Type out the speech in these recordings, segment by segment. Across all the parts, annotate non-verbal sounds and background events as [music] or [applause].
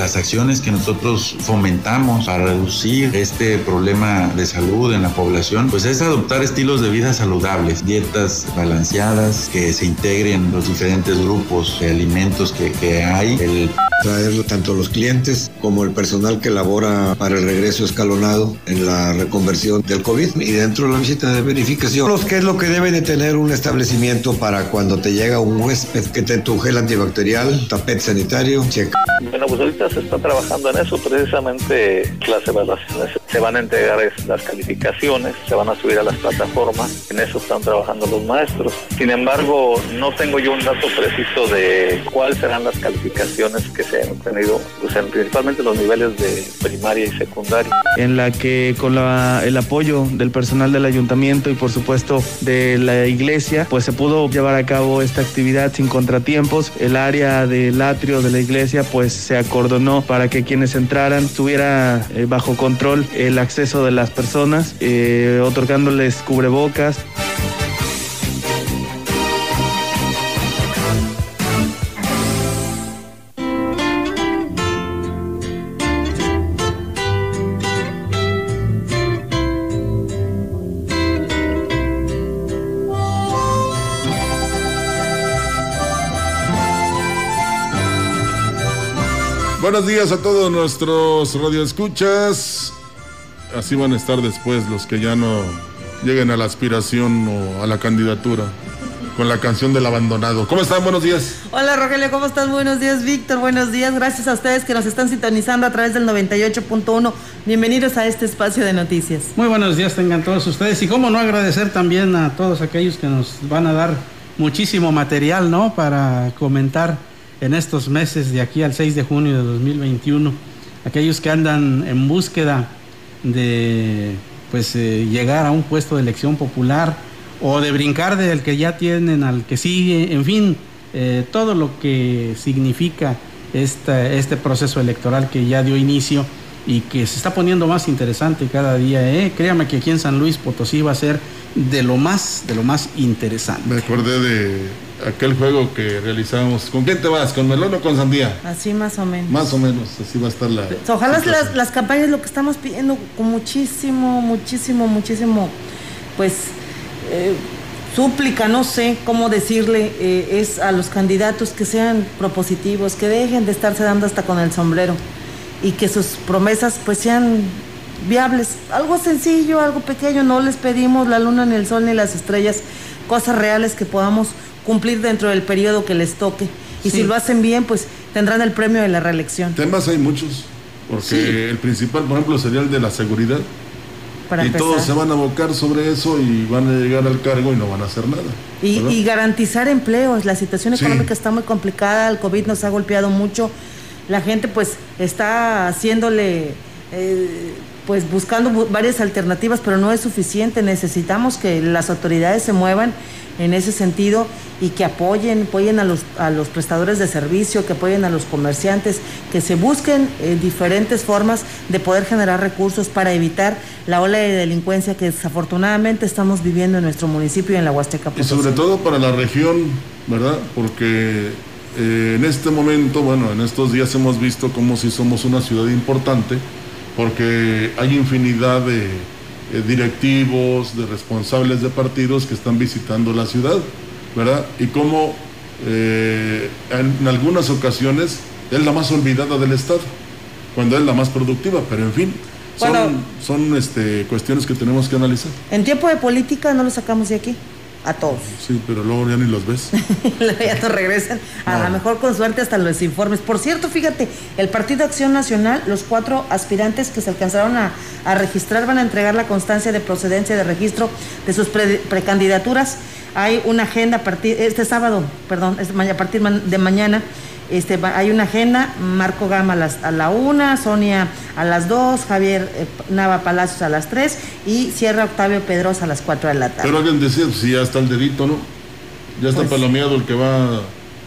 las acciones que nosotros fomentamos para reducir este problema de salud en la población, pues es adoptar estilos de vida saludables, dietas balanceadas que se integren los diferentes grupos de alimentos que, que hay. Traer tanto los clientes como el personal que labora para el regreso escalonado en la reconversión del COVID y dentro de la visita de verificación. Los que es lo que debe de tener un establecimiento para cuando te llega un huésped que te tu gel antibacterial, tapete sanitario, checa. Bueno, pues ahorita se está trabajando en eso, precisamente las evaluaciones se van a entregar las calificaciones, se van a subir a las plataformas, en eso están trabajando los maestros. Sin embargo, no tengo yo un dato preciso de cuáles serán las calificaciones que se han obtenido, pues, principalmente los niveles de primaria y secundaria. En la que con el apoyo del personal del ayuntamiento y por supuesto de la iglesia, pues se pudo llevar a cabo esta actividad sin contratiempos. El área del atrio de la iglesia pues se acordonó para que quienes entraran tuviera eh, bajo control el acceso de las personas, eh, otorgándoles cubrebocas. Buenos días a todos nuestros radioescuchas. Así van a estar después los que ya no lleguen a la aspiración o a la candidatura con la canción del abandonado. ¿Cómo están? Buenos días. Hola Rogelio, ¿cómo estás? Buenos días, Víctor. Buenos días. Gracias a ustedes que nos están sintonizando a través del 98.1. Bienvenidos a este espacio de noticias. Muy buenos días tengan todos ustedes y cómo no agradecer también a todos aquellos que nos van a dar muchísimo material, ¿no? Para comentar en estos meses de aquí al 6 de junio de 2021, aquellos que andan en búsqueda de pues eh, llegar a un puesto de elección popular o de brincar del que ya tienen al que sigue, en fin, eh, todo lo que significa este proceso electoral que ya dio inicio y que se está poniendo más interesante cada día. ¿eh? Créame que aquí en San Luis Potosí va a ser de lo más, de lo más interesante. Me acordé de aquel juego que realizamos. ¿Con quién te vas? ¿Con melón o con sandía? Así más o menos. Más o menos, así va a estar la. Ojalá las, las, campañas lo que estamos pidiendo con muchísimo, muchísimo, muchísimo, pues. Eh, súplica, no sé cómo decirle, eh, es a los candidatos que sean propositivos, que dejen de estarse dando hasta con el sombrero y que sus promesas pues sean viables. Algo sencillo, algo pequeño, no les pedimos la luna ni el sol ni las estrellas, cosas reales que podamos cumplir dentro del periodo que les toque. Y si lo hacen bien, pues tendrán el premio de la reelección. Temas hay muchos, porque el principal, por ejemplo, sería el de la seguridad. y todos se van a abocar sobre eso y van a llegar al cargo y no van a hacer nada. Y, garantizar empleos. La situación económica está muy complicada, el COVID nos ha golpeado mucho. La gente pues está haciéndole... Eh, pues buscando varias alternativas, pero no es suficiente. Necesitamos que las autoridades se muevan en ese sentido y que apoyen, apoyen a los, a los prestadores de servicio, que apoyen a los comerciantes, que se busquen eh, diferentes formas de poder generar recursos para evitar la ola de delincuencia que desafortunadamente estamos viviendo en nuestro municipio y en la Huasteca. Y sobre todo para la región, ¿verdad? Porque eh, en este momento, bueno, en estos días hemos visto como si somos una ciudad importante, porque hay infinidad de eh, directivos, de responsables de partidos que están visitando la ciudad, ¿verdad? Y cómo eh, en, algunas ocasiones es la más olvidada del Estado, cuando es la más productiva, pero en fin, son, son este, cuestiones que tenemos que analizar. En tiempo de política no lo sacamos de aquí a todos. Sí, pero luego ya ni los ves. [laughs] ya no regresan. A lo mejor con suerte hasta los informes. Por cierto, fíjate, el Partido Acción Nacional, los cuatro aspirantes que se alcanzaron a, registrar van a entregar la constancia de procedencia de registro de sus precandidaturas. Hay una agenda a partir, este sábado, perdón, a partir de mañana este, hay una agenda, Marco Gama a, las, a la una, Sonia a las dos, Javier eh, Nava Palacios a las tres y cierra Octavio Pedrosa a las cuatro de la tarde. Pero alguien decía, pues, si ya está el dedito, ¿no? Ya está pues, palomeado el que va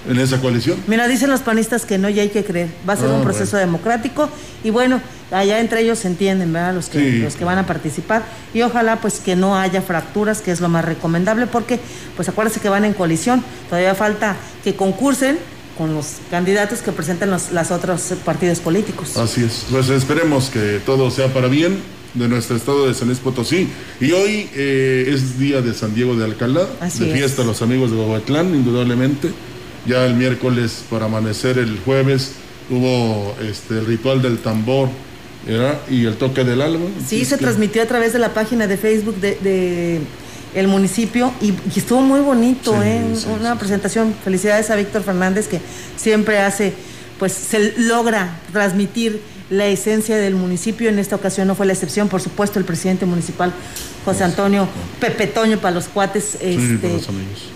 en esa coalición. Mira, dicen los panistas que no, y hay que creer. Va a ser un ah, proceso democrático y bueno, allá entre ellos se entienden, ¿verdad? Los que, los que van a participar y ojalá pues que no haya fracturas, que es lo más recomendable porque pues acuérdense que van en coalición, todavía falta que concursen con los candidatos que presentan los los otros partidos políticos. Así es, pues esperemos que todo sea para bien de nuestro estado de San Luis Potosí. Y hoy eh, es día de San Diego de Alcalá, de fiesta los amigos de Bobatlán, indudablemente. Ya el miércoles para amanecer el jueves hubo este, el ritual del tambor y el toque del alba. Sí, se transmitió a través de la página de Facebook de el municipio y, estuvo muy bonito, ¿eh? una presentación. Felicidades a Víctor Fernández que siempre hace, pues se logra transmitir la esencia del municipio. En esta ocasión no fue la excepción, por supuesto, el presidente municipal José Antonio Pepe Toño para los cuates, este,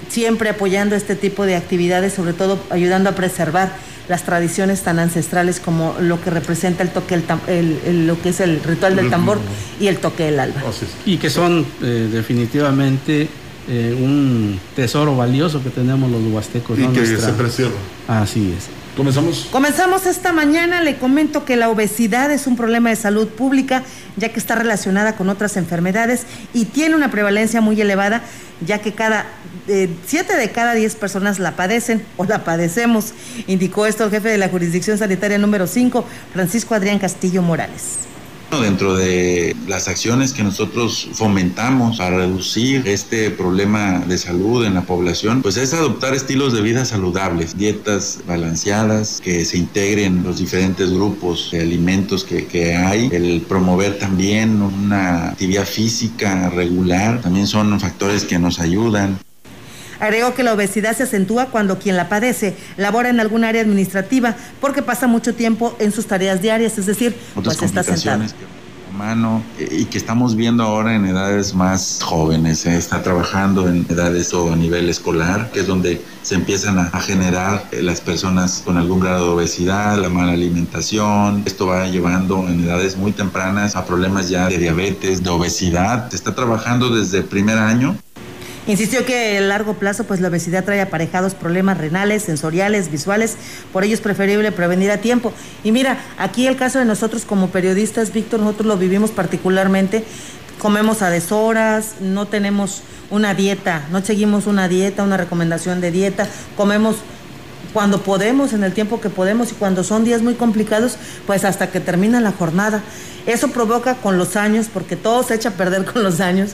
siempre apoyando este tipo de actividades, sobre todo ayudando a preservar las tradiciones tan ancestrales como lo que representa el toque, el, lo que es el ritual del tambor y el toque del alba. Y que son eh, definitivamente eh, un tesoro valioso que tenemos los huastecos. Y que se preserva. Así es. ¿Comenzamos? Comenzamos esta mañana. Le comento que la obesidad es un problema de salud pública, ya que está relacionada con otras enfermedades y tiene una prevalencia muy elevada, ya que cada eh, siete de cada diez personas la padecen o la padecemos. Indicó esto el jefe de la jurisdicción sanitaria número 5, Francisco Adrián Castillo Morales. Dentro de las acciones que nosotros fomentamos para reducir este problema de salud en la población, pues es adoptar estilos de vida saludables, dietas balanceadas, que se integren los diferentes grupos de alimentos que, que hay, el promover también una actividad física regular, también son factores que nos ayudan. Agregó que la obesidad se acentúa cuando quien la padece labora en algún área administrativa porque pasa mucho tiempo en sus tareas diarias, es decir, pues está sentado mano y que estamos viendo ahora en edades más jóvenes, ¿eh? está trabajando en edades o a nivel escolar, que es donde se empiezan a, generar eh, las personas con algún grado de obesidad, la mala alimentación. Esto va llevando en edades muy tempranas a problemas ya de diabetes, de obesidad. Se está trabajando desde el primer año Insistió que a largo plazo pues la obesidad trae aparejados problemas renales, sensoriales, visuales, por ello es preferible prevenir a tiempo. Y mira, aquí el caso de nosotros como periodistas, Víctor, nosotros lo vivimos particularmente, comemos a deshoras, no tenemos una dieta, no seguimos una dieta, una recomendación de dieta, comemos cuando podemos, en el tiempo que podemos y cuando son días muy complicados, pues hasta que termina la jornada. Eso provoca con los años, porque todo se echa a perder con los años,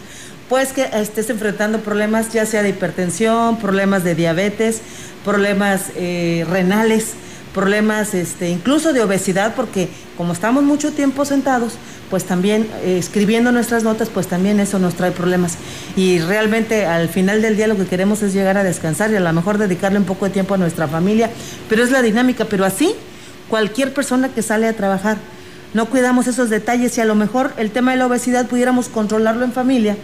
pues que estés enfrentando problemas ya sea de hipertensión, problemas de diabetes, problemas eh, renales, problemas este, incluso de obesidad, porque como estamos mucho tiempo sentados, pues también eh, escribiendo nuestras notas, pues también eso nos trae problemas. Y realmente al final del día lo que queremos es llegar a descansar y a lo mejor dedicarle un poco de tiempo a nuestra familia, pero es la dinámica, pero así cualquier persona que sale a trabajar, no cuidamos esos detalles y a lo mejor el tema de la obesidad pudiéramos controlarlo en familia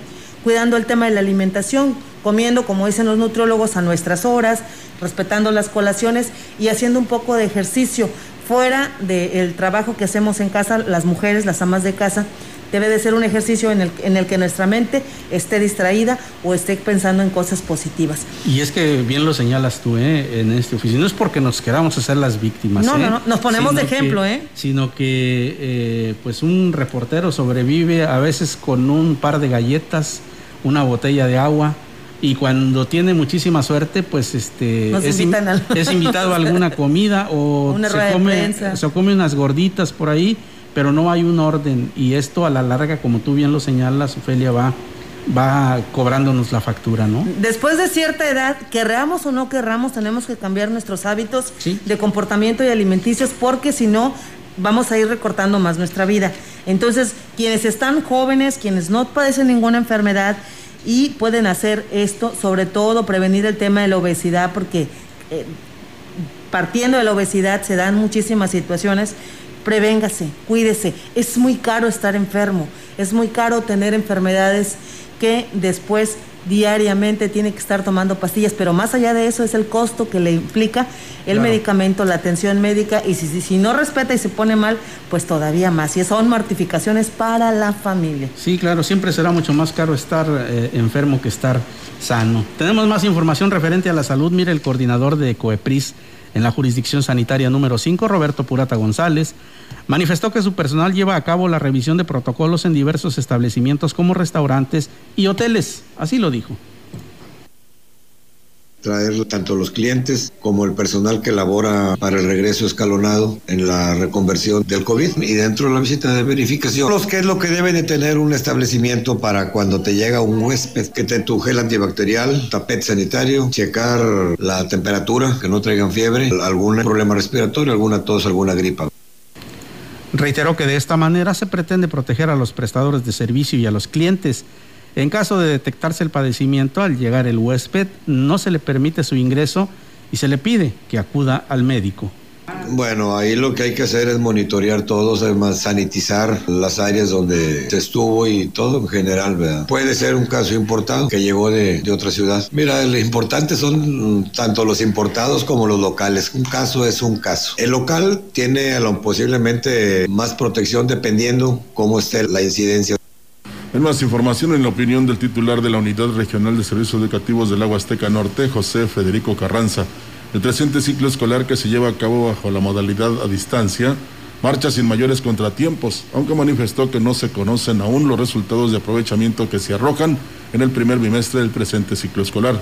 cuidando el tema de la alimentación, comiendo, como dicen los nutriólogos, a nuestras horas, respetando las colaciones y haciendo un poco de ejercicio fuera del trabajo que hacemos en casa, las mujeres, las amas de casa, debe de ser un ejercicio en el, en el que nuestra mente esté distraída o esté pensando en cosas positivas. Y es que bien lo señalas tú ¿eh? en este oficio, no es porque nos queramos hacer las víctimas. No, no, ¿eh? no, nos ponemos de ejemplo, ¿eh? Sino que eh, pues un reportero sobrevive a veces con un par de galletas, una botella de agua. Y cuando tiene muchísima suerte, pues este es, invitado a alguna comida o [laughs] se, come, se come unas gorditas por ahí, pero no hay un orden. Y esto a la larga, como tú bien lo señalas, Ofelia, va va cobrándonos la factura, ¿no? Después de cierta edad, querramos o no querramos, tenemos que cambiar nuestros hábitos de comportamiento y alimenticios porque si no, vamos a ir recortando más nuestra vida. Entonces, quienes están jóvenes, quienes no padecen ninguna enfermedad y pueden hacer esto, sobre todo prevenir el tema de la obesidad, porque eh, partiendo de la obesidad se dan muchísimas situaciones. Prevéngase, cuídese. Es muy caro estar enfermo, es muy caro tener enfermedades que después diariamente tiene que estar tomando pastillas, pero más allá de eso es el costo que le implica el medicamento, la atención médica, y si, si, no respeta y se pone mal, pues todavía más. Y son mortificaciones para la familia. Sí, claro, siempre será mucho más caro estar eh, enfermo que estar sano. Tenemos más información referente a la salud. Mire, el coordinador de COEPRIS en la jurisdicción sanitaria número 5, Roberto Purata González, manifestó que su personal lleva a cabo la revisión de protocolos en diversos establecimientos como restaurantes y hoteles. Así lo dijo traer tanto los clientes como el personal que labora para el regreso escalonado en la reconversión del COVID y dentro de la visita de verificación. Los que es lo que debe de tener un establecimiento para cuando te llega un huésped, que te tu gel antibacterial, tapete sanitario, checar la temperatura, que no traigan fiebre, algún problema respiratorio, alguna tos, alguna gripa. Reiteró que de esta manera se pretende proteger a los prestadores de servicio y a los clientes en caso de detectarse el padecimiento, al llegar el huésped, no se le permite su ingreso y se le pide que acuda al médico. Bueno, ahí lo que hay que hacer es monitorear todo, además sanitizar las áreas donde se estuvo y todo en general, ¿verdad? Puede ser un caso importado que llegó de, de, otra ciudad. Mira, lo importante son tanto los importados como los locales. Un caso es un caso. El local tiene posiblemente más protección dependiendo cómo esté la incidencia. En más información, en la opinión del titular de la Unidad Regional de Servicios Educativos del Agua Azteca Norte, José Federico Carranza, el presente ciclo escolar que se lleva a cabo bajo la modalidad a distancia marcha sin mayores contratiempos, aunque manifestó que no se conocen aún los resultados de aprovechamiento que se arrojan en el primer bimestre del presente ciclo escolar.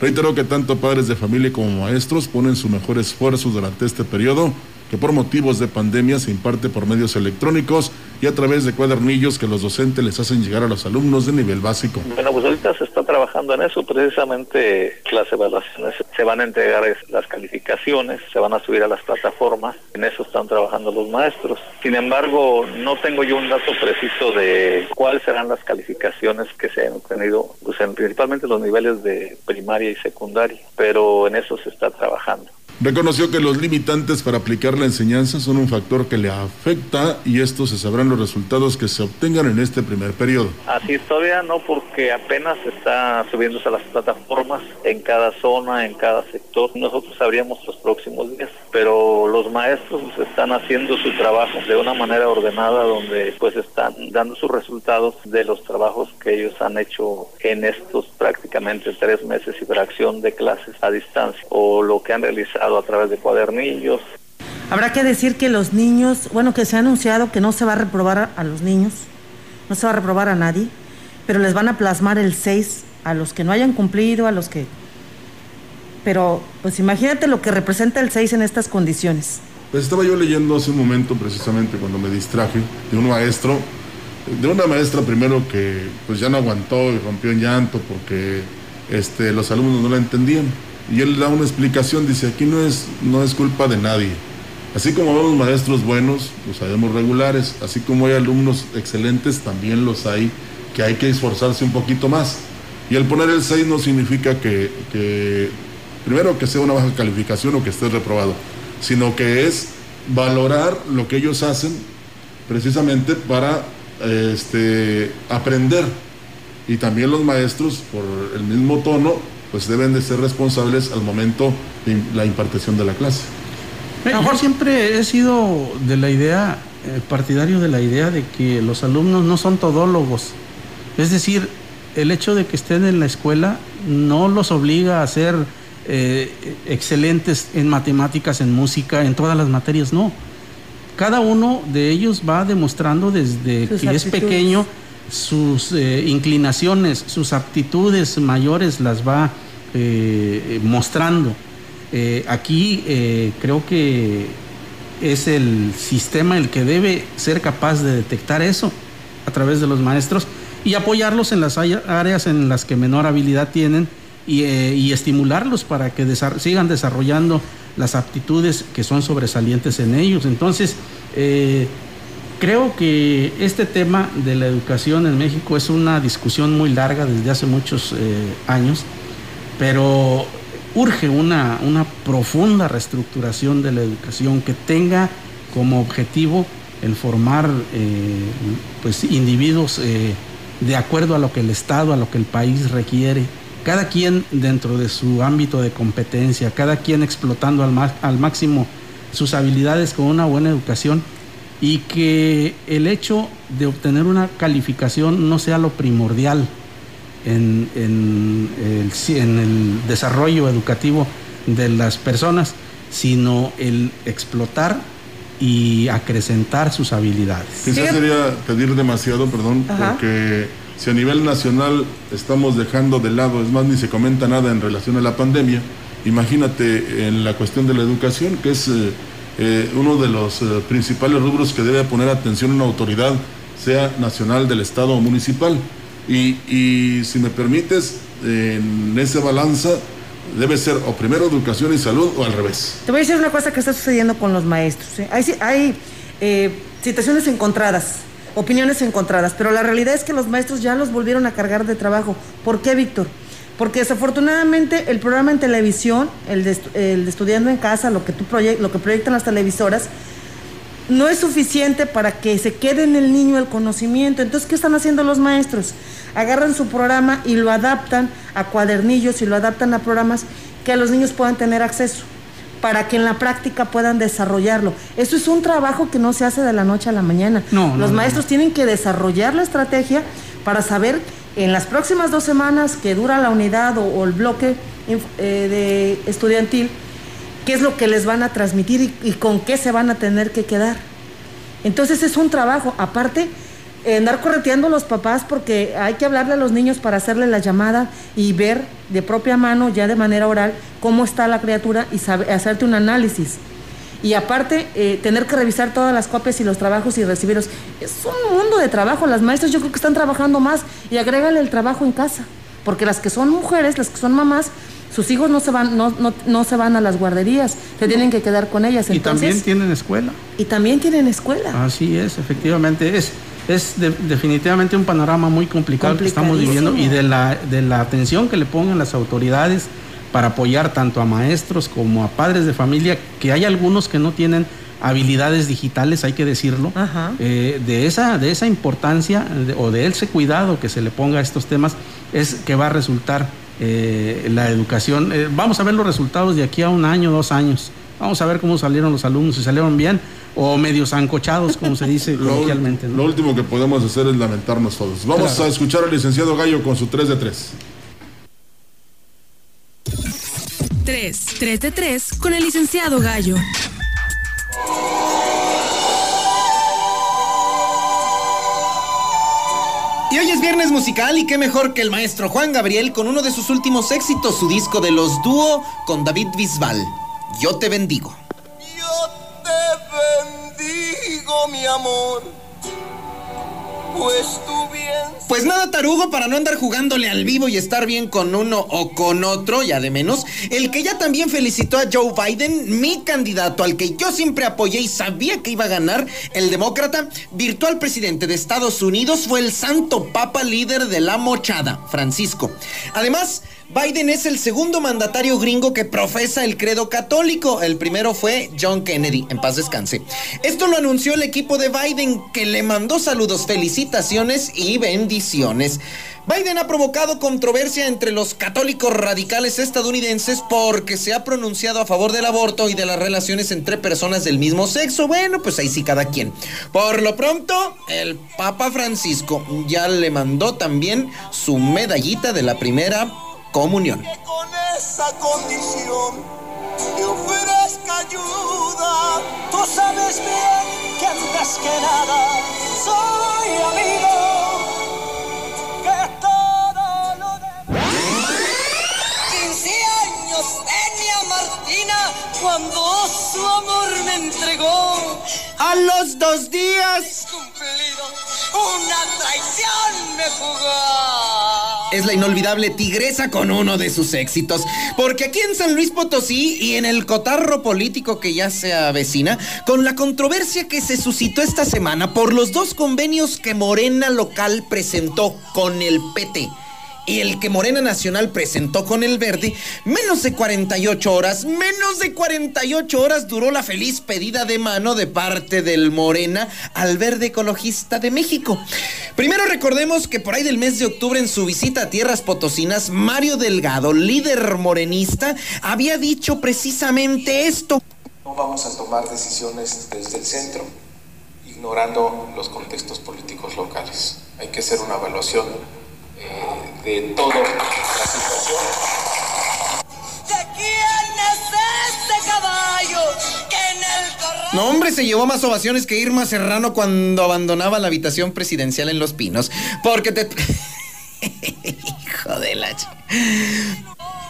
Reiteró que tanto padres de familia como maestros ponen su mejor esfuerzo durante este periodo que por motivos de pandemia se imparte por medios electrónicos y a través de cuadernillos que los docentes les hacen llegar a los alumnos de nivel básico. Bueno, pues ahorita se está trabajando en eso, precisamente las evaluaciones se van a entregar las calificaciones, se van a subir a las plataformas, en eso están trabajando los maestros. Sin embargo, no tengo yo un dato preciso de cuáles serán las calificaciones que se han obtenido, pues principalmente los niveles de primaria y secundaria, pero en eso se está trabajando. Reconoció que los limitantes para aplicar la enseñanza son un factor que le afecta y estos se sabrán los resultados que se obtengan en este primer periodo. Así todavía no, porque apenas está subiéndose a las plataformas en cada zona, en cada sector. Nosotros sabríamos los próximos días, pero los maestros están haciendo su trabajo de una manera ordenada donde pues están dando sus resultados de los trabajos que ellos han hecho en estos prácticamente tres meses y fracción de clases a distancia o lo que han realizado a través de cuadernillos. Habrá que decir que los niños, bueno, que se ha anunciado que no se va a reprobar a, los niños, no se va a reprobar a nadie, pero les van a plasmar el 6 a los que no hayan cumplido, a los que... Pero, pues imagínate lo que representa el 6 en estas condiciones. Pues estaba yo leyendo hace un momento, precisamente cuando me distraje, de un maestro, de una maestra primero que pues ya no aguantó y rompió en llanto porque este, los alumnos no la entendían y él da una explicación, dice, aquí no es, no es culpa de nadie. Así como vemos maestros buenos, los sabemos regulares, así como hay alumnos excelentes, también los hay que hay que esforzarse un poquito más. Y el poner el 6 no significa que, primero que sea una baja calificación o que estés reprobado, sino que es valorar lo que ellos hacen precisamente para este, aprender. Y también los maestros, por el mismo tono, pues deben de ser responsables al momento de la impartición de la clase. Yo siempre he sido de la idea, eh, partidario de la idea de que los alumnos no son todólogos. Es decir, el hecho de que estén en la escuela no los obliga a ser eh, excelentes en matemáticas, en música, en todas las materias, no. Cada uno de ellos va demostrando desde que es pequeño sus eh, inclinaciones, sus aptitudes mayores las va mostrando. Eh, aquí creo que es el sistema el que debe ser capaz de detectar eso a través de los maestros y apoyarlos en las áreas en las que menor habilidad tienen y, eh, estimularlos para que sigan desarrollando las aptitudes que son sobresalientes en ellos. Entonces, eh, creo que este tema de la educación en México es una discusión muy larga desde hace muchos años, pero urge una, una profunda reestructuración de la educación que tenga como objetivo el formar eh, pues, individuos eh, de acuerdo a lo que el Estado, a lo que el país requiere, cada quien dentro de su ámbito de competencia, cada quien explotando al, al máximo sus habilidades con una buena educación y que el hecho de obtener una calificación no sea lo primordial en, en, el, en el desarrollo educativo de las personas, sino el explotar y acrecentar sus habilidades. Quizás sería pedir demasiado, perdón, porque si a nivel nacional estamos dejando de lado, es más, ni se comenta nada en relación a la pandemia, imagínate en la cuestión de la educación, que es eh, eh, uno de los eh, principales rubros que debe poner atención una autoridad, sea nacional, del Estado o municipal. Y, si me permites, en esa balanza, debe ser o primero educación y salud o al revés. Te voy a decir una cosa que está sucediendo con los maestros. ¿eh? Hay, hay eh, situaciones encontradas, opiniones encontradas, pero la realidad es que los maestros ya los volvieron a cargar de trabajo. ¿Por qué, Víctor? Porque desafortunadamente el programa en televisión, el de, estudiando en casa, lo que, tú lo que proyectan las televisoras, no es suficiente para que se quede en el niño el conocimiento. Entonces, ¿qué están haciendo los maestros? Agarran su programa y lo adaptan a cuadernillos y lo adaptan a programas que los niños puedan tener acceso para que en la práctica puedan desarrollarlo. Eso es un trabajo que no se hace de la noche a la mañana. los maestros tienen que desarrollar la estrategia para saber en las próximas dos semanas que dura la unidad o, el bloque eh, de estudiantil, qué es lo que les van a transmitir y, con qué se van a tener que quedar. Entonces es un trabajo, aparte, andar correteando a los papás porque hay que hablarle a los niños para hacerle la llamada y ver de propia mano, ya de manera oral, cómo está la criatura y hacerte un análisis. Y aparte, eh, tener que revisar todas las copias y los trabajos y recibirlos. Es un mundo de trabajo. Las maestras yo creo que están trabajando más y agrégale el trabajo en casa. Porque las que son mujeres, las que son mamás, sus hijos no se van, no, no, no se van a las guarderías, se tienen que quedar con ellas. y también tienen escuela. Y también tienen escuela. Así es, efectivamente. Es, es definitivamente un panorama muy complicado que estamos viviendo y de la, de la atención que le pongan las autoridades para apoyar tanto a maestros como a padres de familia, que hay algunos que no tienen habilidades digitales, hay que decirlo, eh, de, esa, de esa importancia o de ese cuidado que se le ponga a estos temas, es que va a resultar eh, la educación. Eh, vamos a ver los resultados de aquí a un año, dos años. Vamos a ver cómo salieron los alumnos, si salieron bien o medios ancochados, como se dice [laughs] coloquialmente. Lo último que podemos hacer es lamentarnos todos. Vamos a escuchar al licenciado Gallo con su 3 de 3. 3, 3 de 3 con el licenciado Gallo. Y hoy es viernes musical y qué mejor que el maestro Juan Gabriel con uno de sus últimos éxitos, su disco de los dúo con David Bisbal. Yo te bendigo. Yo te bendigo, mi amor pues tú bien. Pues nada, tarugo, para no andar jugándole al vivo y estar bien con uno o con otro, ya de menos, el que ya también felicitó a Joe Biden, mi candidato al que yo siempre apoyé y sabía que iba a ganar, el demócrata, virtual presidente de Estados Unidos, fue el santo papa líder de la mochada, Francisco. Además, Biden es el segundo mandatario gringo que profesa el credo católico. El primero fue John Kennedy, en paz descanse. Esto lo anunció el equipo de Biden, que le mandó saludos, felicitaciones y bendiciones. Biden ha provocado controversia entre los católicos radicales estadounidenses porque se ha pronunciado a favor del aborto y de las relaciones entre personas del mismo sexo. Bueno, pues ahí sí cada quien. Por lo pronto, el Papa Francisco ya le mandó también su medallita de la primera comunión. con esa condición te ofrezca ayuda. Tú sabes bien que antes que nada soy amigo. Que todo lo de 15 años tenía Martina cuando su amor me entregó. A los dos días una traición me jugó. Es la inolvidable tigresa con uno de sus éxitos. Porque aquí en San Luis Potosí y en el cotarro político que ya se avecina, con la controversia que se suscitó esta semana por los dos convenios que Morena local presentó con el PT y el que Morena Nacional presentó con el verde, menos de 48 horas, menos de 48 horas duró la feliz pedida de mano de parte del Morena al verde ecologista de México. Primero recordemos que por ahí del mes de octubre en su visita a Tierras Potosinas, Mario Delgado, líder morenista, había dicho precisamente esto. No vamos a tomar decisiones desde el centro, ignorando los contextos políticos locales. Hay que hacer una evaluación eh, de toda la situación. ¿De quién es este caballo que en el corral... No, hombre, se llevó más ovaciones que Irma Serrano cuando abandonaba la habitación presidencial en Los Pinos. Porque te... [laughs] Hijo de la... ch-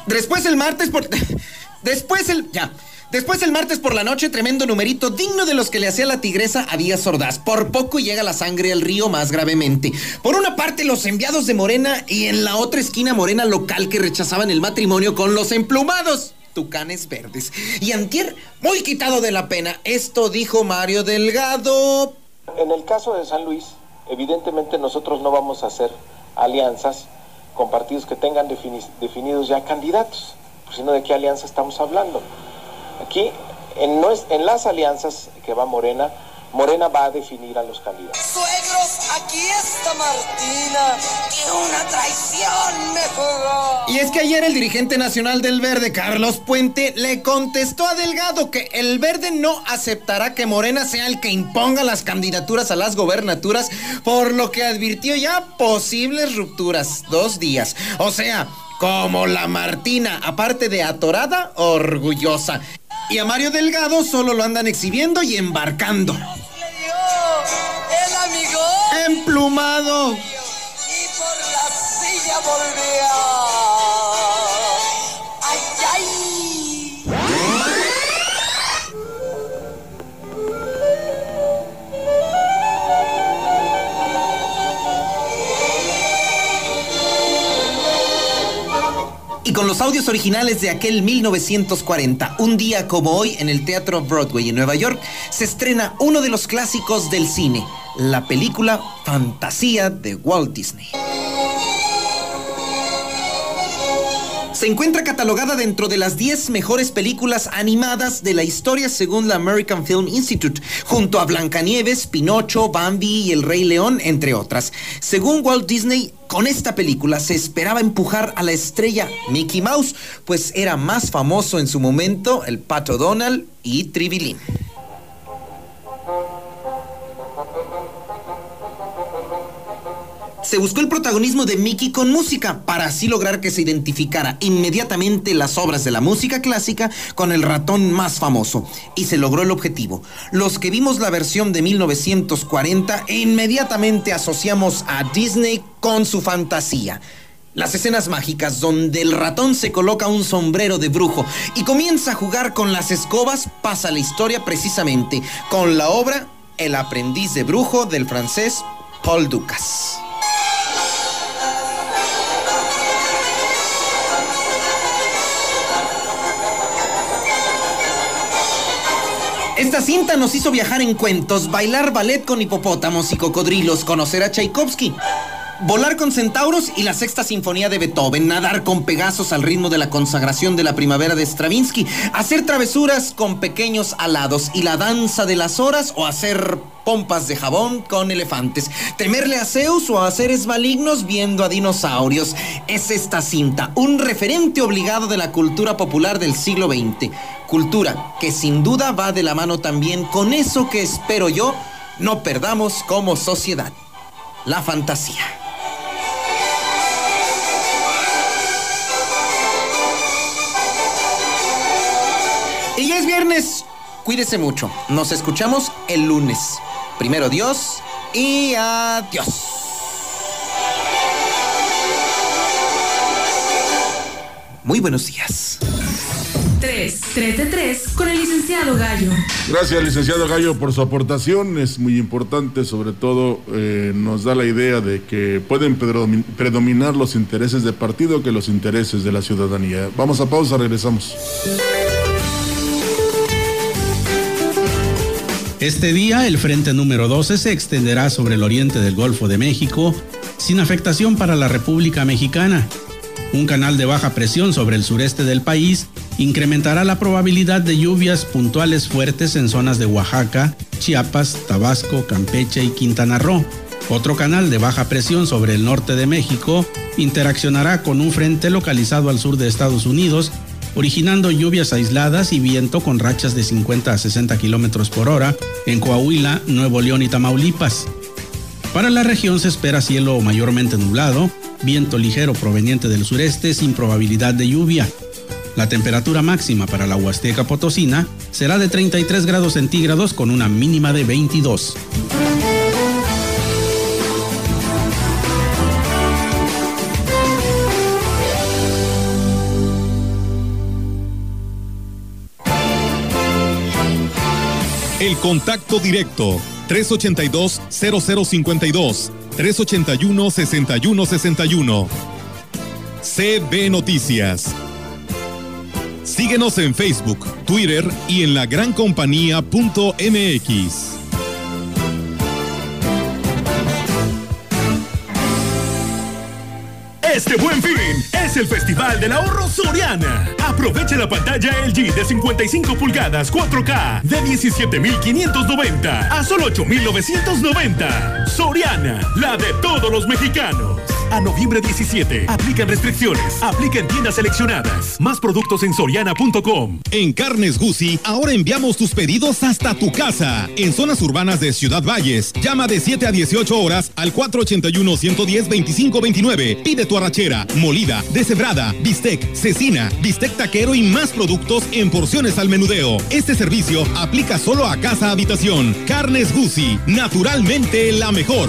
Después el martes por... [laughs] Después el... Ya. Después el martes por la noche, tremendo numerito digno de los que le hacía la tigresa a Díaz Ordaz. Por poco llega la sangre al río más gravemente. Por una parte, los enviados de Morena y en la otra esquina Morena local que rechazaban el matrimonio con los emplumados. Tucanes verdes. Y Antier, muy quitado de la pena, esto dijo Mario Delgado. En el caso de San Luis, evidentemente nosotros no vamos a hacer alianzas con partidos que tengan defini- definidos ya candidatos, pues, sino de qué alianza estamos hablando. Aquí, en, las alianzas que va Morena, Morena va a definir a los candidatos. Suegros, aquí está Martina, que una traición me jugó. Y es que ayer el dirigente nacional del Verde, Carlos Puente, le contestó a Delgado que el Verde no aceptará que Morena sea el que imponga las candidaturas a las gobernaturas, por lo que advirtió ya posibles rupturas. Dos días. O sea, como la Martina, aparte de atorada, orgullosa. Y a Mario Delgado solo lo andan exhibiendo y embarcando. Le dio el amigo Emplumado. y por la silla volvió. Con los audios originales de aquel 1940, un día como hoy en el Teatro Broadway en Nueva York, se estrena uno de los clásicos del cine, la película Fantasía de Walt Disney. Se encuentra catalogada dentro de las 10 mejores películas animadas de la historia según la American Film Institute, junto a Blancanieves, Pinocho, Bambi y El Rey León, entre otras. Según Walt Disney, con esta película se esperaba empujar a la estrella Mickey Mouse, pues era más famoso en su momento el Pato Donald y Tribilín. Se buscó el protagonismo de Mickey con música para así lograr que se identificara inmediatamente las obras de la música clásica con el ratón más famoso. Y se logró el objetivo. Los que vimos la versión de 1940 inmediatamente asociamos a Disney con su fantasía. Las escenas mágicas donde el ratón se coloca un sombrero de brujo y comienza a jugar con las escobas pasa la historia precisamente con la obra El aprendiz de brujo del francés Paul Ducas. Esta cinta nos hizo viajar en cuentos, bailar ballet con hipopótamos y cocodrilos, conocer a Tchaikovsky, volar con centauros y la sexta sinfonía de Beethoven, nadar con pegasos al ritmo de la consagración de la primavera de Stravinsky, hacer travesuras con pequeños alados y la danza de las horas o hacer pompas de jabón con elefantes, temerle a Zeus o a seres malignos viendo a dinosaurios. Es esta cinta un referente obligado de la cultura popular del siglo XX. Cultura que sin duda va de la mano también con eso que espero yo no perdamos como sociedad, la fantasía. Viernes, cuídese mucho. Nos escuchamos el lunes. Primero Dios y adiós. Muy buenos días. 3. 3 de 3 con el licenciado Gallo. Gracias, licenciado Gallo, por su aportación. Es muy importante, sobre todo eh, nos da la idea de que pueden predominar los intereses de partido que los intereses de la ciudadanía. Vamos a pausa, regresamos. Este día el frente número 12 se extenderá sobre el oriente del Golfo de México sin afectación para la República Mexicana. Un canal de baja presión sobre el sureste del país incrementará la probabilidad de lluvias puntuales fuertes en zonas de Oaxaca, Chiapas, Tabasco, Campeche y Quintana Roo. Otro canal de baja presión sobre el norte de México interaccionará con un frente localizado al sur de Estados Unidos originando lluvias aisladas y viento con rachas de 50 a 60 kilómetros por hora en Coahuila, Nuevo León y Tamaulipas. Para la región se espera cielo mayormente nublado, viento ligero proveniente del sureste sin probabilidad de lluvia. La temperatura máxima para la Huasteca Potosina será de 33 grados centígrados con una mínima de 22. El contacto directo 382-0052 381-6161 CB Noticias. Síguenos en Facebook, Twitter y en la gran compañía.mx. Este buen fin es el Festival del Ahorro Soriana. Aprovecha la pantalla LG de 55 pulgadas 4K de 17,590 a solo 8,990. Soriana, la de todos los mexicanos. A noviembre 17. Aplican restricciones. Aplica en tiendas seleccionadas. Más productos en soriana.com. En Carnes Gucci, ahora enviamos tus pedidos hasta tu casa. En zonas urbanas de Ciudad Valles, llama de 7 a 18 horas al 481-110-2529. Pide tu arrachera, molida, deshebrada, bistec, cecina, bistec taquero y más productos en porciones al menudeo. Este servicio aplica solo a casa habitación. Carnes Gucci, naturalmente la mejor.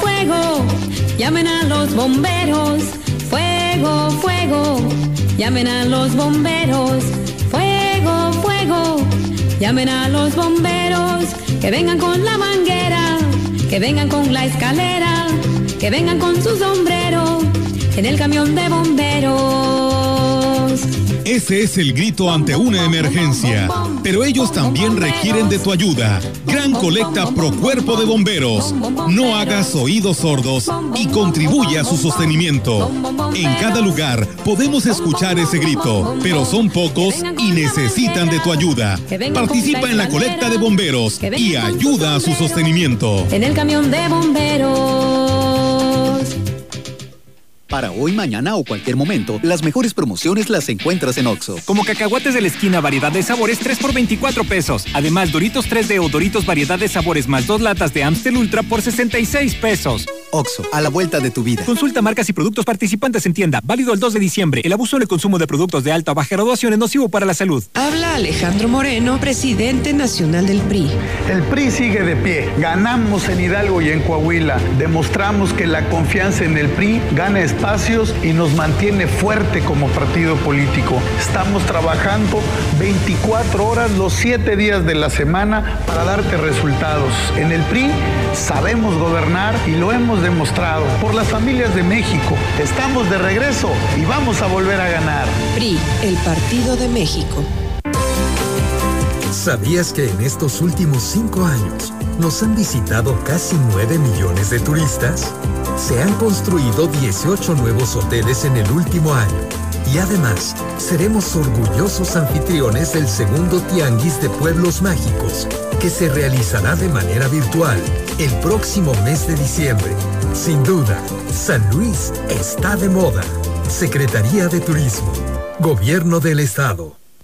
Fuego, llamen a los bomberos. Fuego, fuego, llamen a los bomberos. Fuego, fuego, llamen a los bomberos. Que vengan con la manguera, que vengan con la escalera, que vengan con su sombrero en el camión de bomberos. Ese es el grito ante una emergencia. Pero ellos también requieren de tu ayuda. Gran colecta pro cuerpo de bomberos. No hagas oídos sordos y contribuye a su sostenimiento. En cada lugar podemos escuchar ese grito, pero son pocos y necesitan de tu ayuda. Participa en la colecta de bomberos y ayuda a su sostenimiento. En el camión de bomberos. Para hoy, mañana o cualquier momento, las mejores promociones las encuentras en Oxo. Como cacahuates de la esquina, variedad de sabores, 3 por 24 pesos. Además, Doritos 3D o Doritos variedad de sabores más dos latas de Amstel Ultra por 66 pesos. Oxo, a la vuelta de tu vida. Consulta marcas y productos participantes en tienda. Válido el 2 de diciembre. El abuso en el consumo de productos de alta o baja graduación es nocivo para la salud. Habla Alejandro Moreno, presidente nacional del PRI. El PRI sigue de pie. Ganamos en Hidalgo y en Coahuila. Demostramos que la confianza en el PRI gana espacios y nos mantiene fuerte como partido político. Estamos trabajando 24 horas los 7 días de la semana para darte resultados. En el PRI sabemos gobernar y lo hemos demostrado. Por las familias de México, estamos de regreso y vamos a volver a ganar. PRI, el Partido de México. ¿Sabías que en estos últimos cinco años nos han visitado casi 9 millones de turistas? Se han construido 18 nuevos hoteles en el último año. Y además, seremos orgullosos anfitriones del segundo Tianguis de Pueblos Mágicos, que se realizará de manera virtual el próximo mes de diciembre. Sin duda, San Luis está de moda. Secretaría de Turismo. Gobierno del Estado.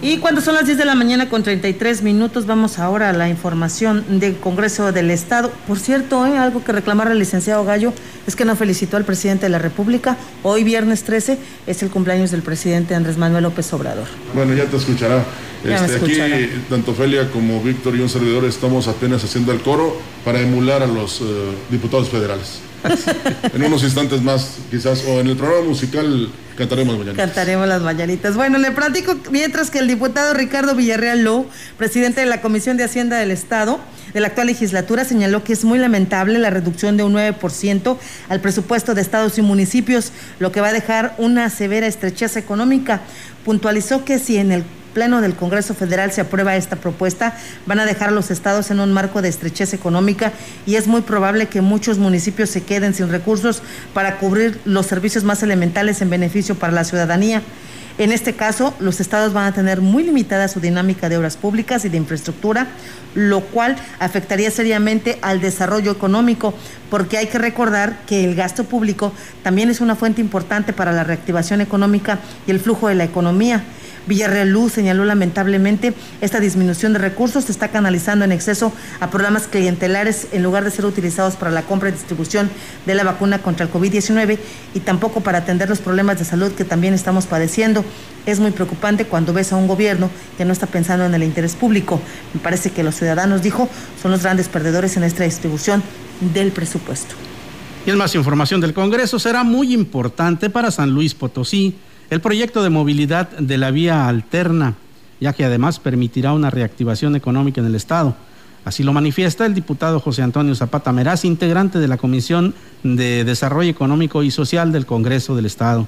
Y cuando son las 10 de la mañana con 33 minutos, vamos ahora a la información del Congreso del Estado. Por cierto, ¿eh? algo que reclamar al licenciado Gallo es que no felicitó al presidente de la República. Hoy, viernes 13, es el cumpleaños del presidente Andrés Manuel López Obrador. Bueno, ya te escuchará. Ya Este, escuchará. aquí, tanto Felia como Víctor y un servidor estamos apenas haciendo el coro para emular a los eh, diputados federales. [laughs] en unos instantes más, quizás, o en el programa musical cantaremos mañana. Cantaremos las mañanitas. Bueno, le platico mientras que el diputado Ricardo Villarreal Low, presidente de la Comisión de Hacienda del Estado de la actual legislatura, señaló que es muy lamentable la reducción de un 9% al presupuesto de estados y municipios, lo que va a dejar una severa estrechez económica. Puntualizó que si en el Pleno del Congreso Federal se aprueba esta propuesta, van a dejar a los estados en un marco de estrechez económica y es muy probable que muchos municipios se queden sin recursos para cubrir los servicios más elementales en beneficio para la ciudadanía. En este caso, los estados van a tener muy limitada su dinámica de obras públicas y de infraestructura, lo cual afectaría seriamente al desarrollo económico, porque hay que recordar que el gasto público también es una fuente importante para la reactivación económica y el flujo de la economía. Villarreal Luz señaló lamentablemente esta disminución de recursos se está canalizando en exceso a programas clientelares en lugar de ser utilizados para la compra y distribución de la vacuna contra el COVID-19 y tampoco para atender los problemas de salud que también estamos padeciendo. Es muy preocupante cuando ves a un gobierno que no está pensando en el interés público. Me parece que los ciudadanos, dijo, son los grandes perdedores en esta distribución del presupuesto. Y en más información del Congreso, será muy importante para San Luis Potosí el proyecto de movilidad de la vía alterna, ya que además permitirá una reactivación económica en el Estado. Así lo manifiesta el diputado José Antonio Zapata Meraz, integrante de la Comisión de Desarrollo Económico y Social del Congreso del Estado.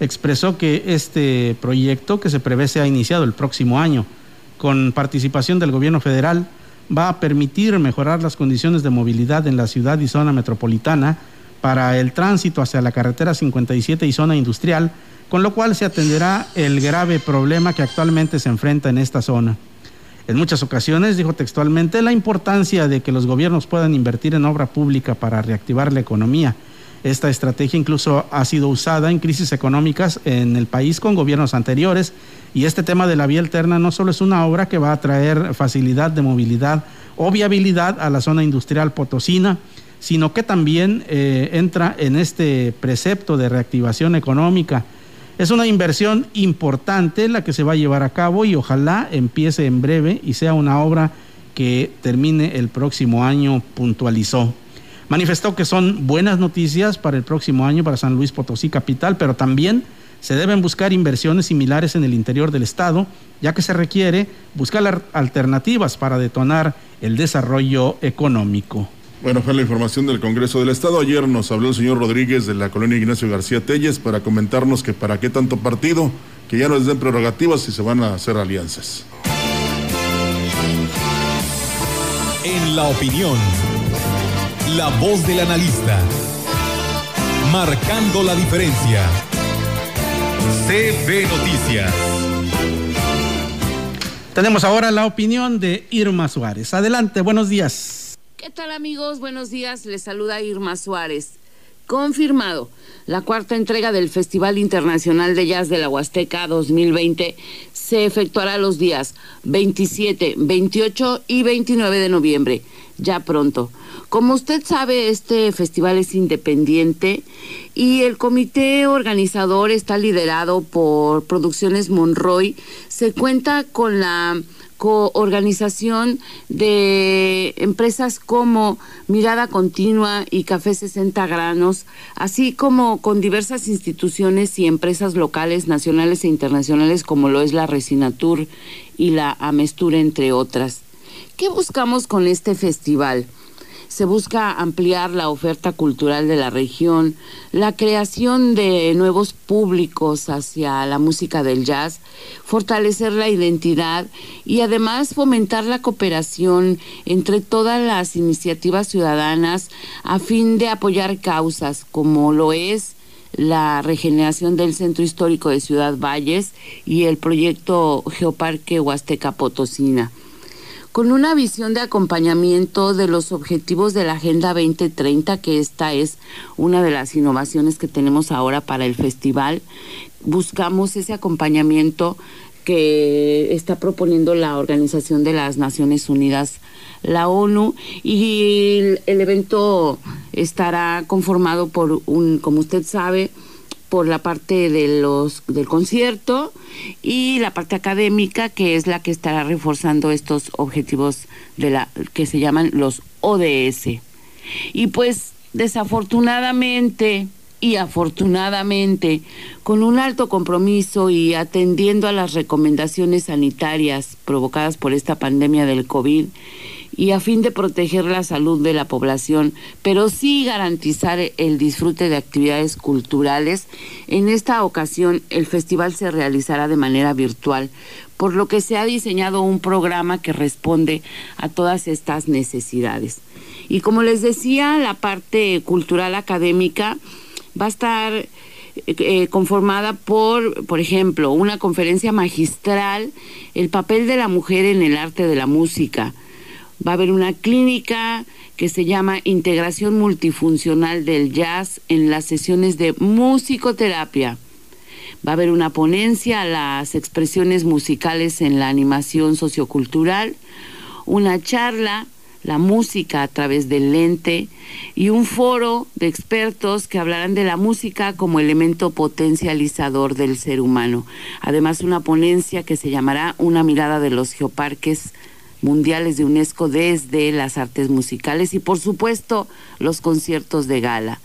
Expresó que este proyecto, que se prevé sea iniciado el próximo año, con participación del gobierno federal, va a permitir mejorar las condiciones de movilidad en la ciudad y zona metropolitana para el tránsito hacia la carretera 57 y zona industrial, con lo cual se atenderá el grave problema que actualmente se enfrenta en esta zona. En muchas ocasiones, dijo textualmente, la importancia de que los gobiernos puedan invertir en obra pública para reactivar la economía. Esta estrategia incluso ha sido usada en crisis económicas en el país con gobiernos anteriores y este tema de la vía alterna no solo es una obra que va a traer facilidad de movilidad o viabilidad a la zona industrial potosina, sino que también eh, entra en este precepto de reactivación económica. Es una inversión importante la que se va a llevar a cabo y ojalá empiece en breve y sea una obra que termine el próximo año, puntualizó. Manifestó que son buenas noticias para el próximo año para San Luis Potosí Capital, pero también se deben buscar inversiones similares en el interior del Estado, ya que se requiere buscar alternativas para detonar el desarrollo económico. Bueno, fue la información del Congreso del Estado. Ayer nos habló el señor Rodríguez de la colonia Ignacio García Telles para comentarnos que para qué tanto partido, que ya no les den prerrogativas y se van a hacer alianzas. En la opinión, la voz del analista, marcando la diferencia. CB Noticias. Tenemos ahora la opinión de Irma Suárez. Adelante, buenos días. ¿Qué tal amigos? Buenos días. Les saluda Irma Suárez. Confirmado, la cuarta entrega del Festival Internacional de Jazz de la Huasteca 2020 se efectuará los días 27, 28 y 29 de noviembre, ya pronto. Como usted sabe, este festival es independiente y el comité organizador está liderado por Producciones Monroy. Se cuenta con la coorganización de empresas como Mirada Continua y Café 60 Granos, así como con diversas instituciones y empresas locales, nacionales e internacionales como lo es la Resinatur y la Amestura, entre otras. ¿Qué buscamos con este festival? Se busca ampliar la oferta cultural de la región, la creación de nuevos públicos hacia la música del jazz, fortalecer la identidad y además fomentar la cooperación entre todas las iniciativas ciudadanas a fin de apoyar causas como lo es la regeneración del centro histórico de Ciudad Valles y el proyecto Geoparque Huasteca Potosina con una visión de acompañamiento de los objetivos de la Agenda 2030, que esta es una de las innovaciones que tenemos ahora para el festival. Buscamos ese acompañamiento que está proponiendo la Organización de las Naciones Unidas, la ONU, y el, evento estará conformado por un, como usted sabe, por la parte de los del concierto y la parte académica que es la que estará reforzando estos objetivos de la que se llaman los ODS. Y pues desafortunadamente y afortunadamente, con un alto compromiso y atendiendo a las recomendaciones sanitarias provocadas por esta pandemia del COVID, y a fin de proteger la salud de la población, pero sí garantizar el disfrute de actividades culturales, en esta ocasión el festival se realizará de manera virtual, por lo que se ha diseñado un programa que responde a todas estas necesidades. Y como les decía, la parte cultural académica va a estar eh, conformada por, por ejemplo, una conferencia magistral, el papel de la mujer en el arte de la música, Va a haber una clínica que se llama Integración Multifuncional del Jazz en las sesiones de musicoterapia. Va a haber una ponencia a las expresiones musicales en la animación sociocultural, una charla, la música a través del lente y un foro de expertos que hablarán de la música como elemento potencializador del ser humano. Además, una ponencia que se llamará Una mirada de los geoparques mundiales de UNESCO desde las artes musicales y por supuesto los conciertos de gala.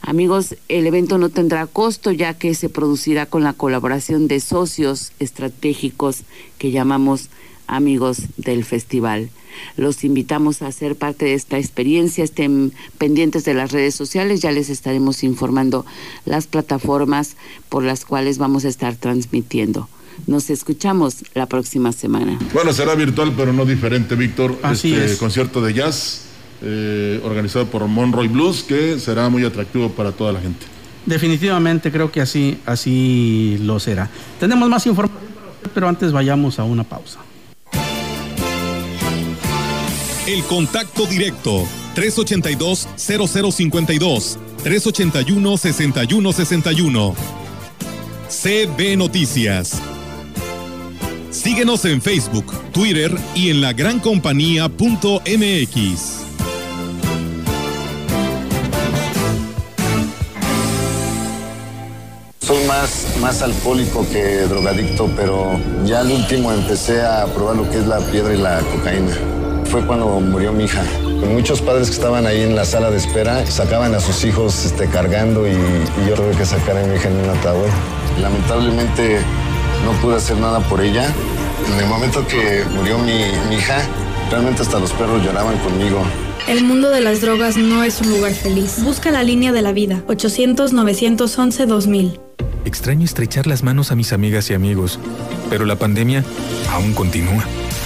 Amigos, el evento no tendrá costo ya que se producirá con la colaboración de socios estratégicos que llamamos amigos del festival. Los invitamos a ser parte de esta experiencia, estén pendientes de las redes sociales, ya les estaremos informando las plataformas por las cuales vamos a estar transmitiendo. Nos escuchamos la próxima semana. Bueno, será virtual, pero no diferente, Víctor. Así este es. concierto de jazz eh, organizado por Monroy Blues, que será muy atractivo para toda la gente. Definitivamente creo que así, así lo será. Tenemos más información para usted, pero antes vayamos a una pausa. El contacto directo 382-0052 381-6161 CB Noticias. Síguenos en Facebook, Twitter y en la grancompañía.mx. Soy más, más alcohólico que drogadicto, pero ya al último empecé a probar lo que es la piedra y la cocaína. fue cuando murió mi hija. Muchos padres que estaban ahí en la sala de espera sacaban a sus hijos este, cargando y, y yo tuve que sacar a mi hija en un ataúd. Lamentablemente no pude hacer nada por ella. En el momento que murió mi, mi hija, realmente hasta los perros lloraban conmigo. El mundo de las drogas no es un lugar feliz. Busca la línea de la vida. 800-911-2000. Extraño estrechar las manos a mis amigas y amigos, pero la pandemia aún continúa.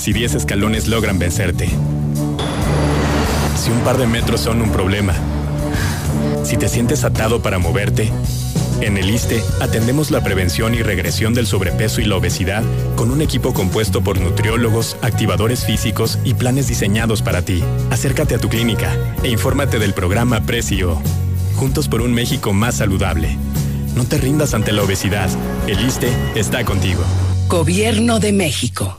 Si 10 escalones logran vencerte. Si un par de metros son un problema. Si te sientes atado para moverte. En el ISTE atendemos la prevención y regresión del sobrepeso y la obesidad con un equipo compuesto por nutriólogos, activadores físicos y planes diseñados para ti. Acércate a tu clínica e infórmate del programa Precio. Juntos por un México más saludable. No te rindas ante la obesidad. El ISTE está contigo. Gobierno de México.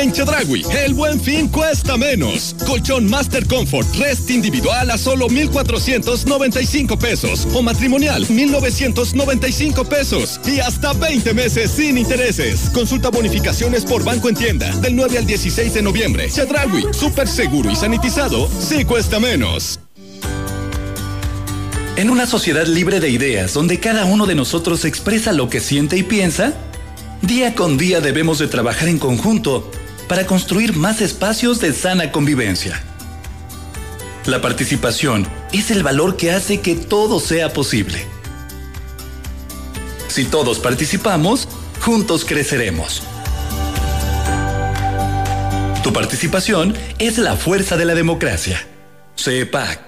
En Chedragui, el buen fin cuesta menos. Colchón Master Comfort Rest individual a solo 1,495 pesos. O matrimonial, 1,995 pesos. Y hasta 20 meses sin intereses. Consulta bonificaciones por banco en tienda. Del 9 al 16 de noviembre. Chedragui, súper seguro y sanitizado, sí cuesta menos. En una sociedad libre de ideas, donde cada uno de nosotros expresa lo que siente y piensa, día con día debemos de trabajar en conjunto para construir más espacios de sana convivencia. La participación es el valor que hace que todo sea posible. Si todos participamos, juntos creceremos. Tu participación es la fuerza de la democracia. CEPAC.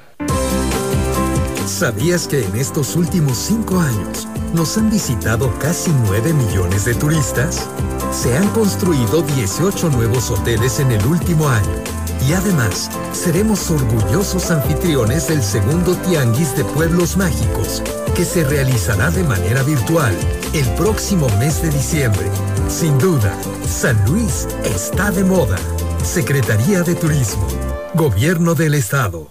¿Sabías que en estos últimos cinco años nos han visitado casi 9 millones de turistas? Se han construido 18 nuevos hoteles en el último año. Y además, seremos orgullosos anfitriones del segundo Tianguis de Pueblos Mágicos, que se realizará de manera virtual el próximo mes de diciembre. Sin duda, San Luis está de moda. Secretaría de Turismo. Gobierno del Estado.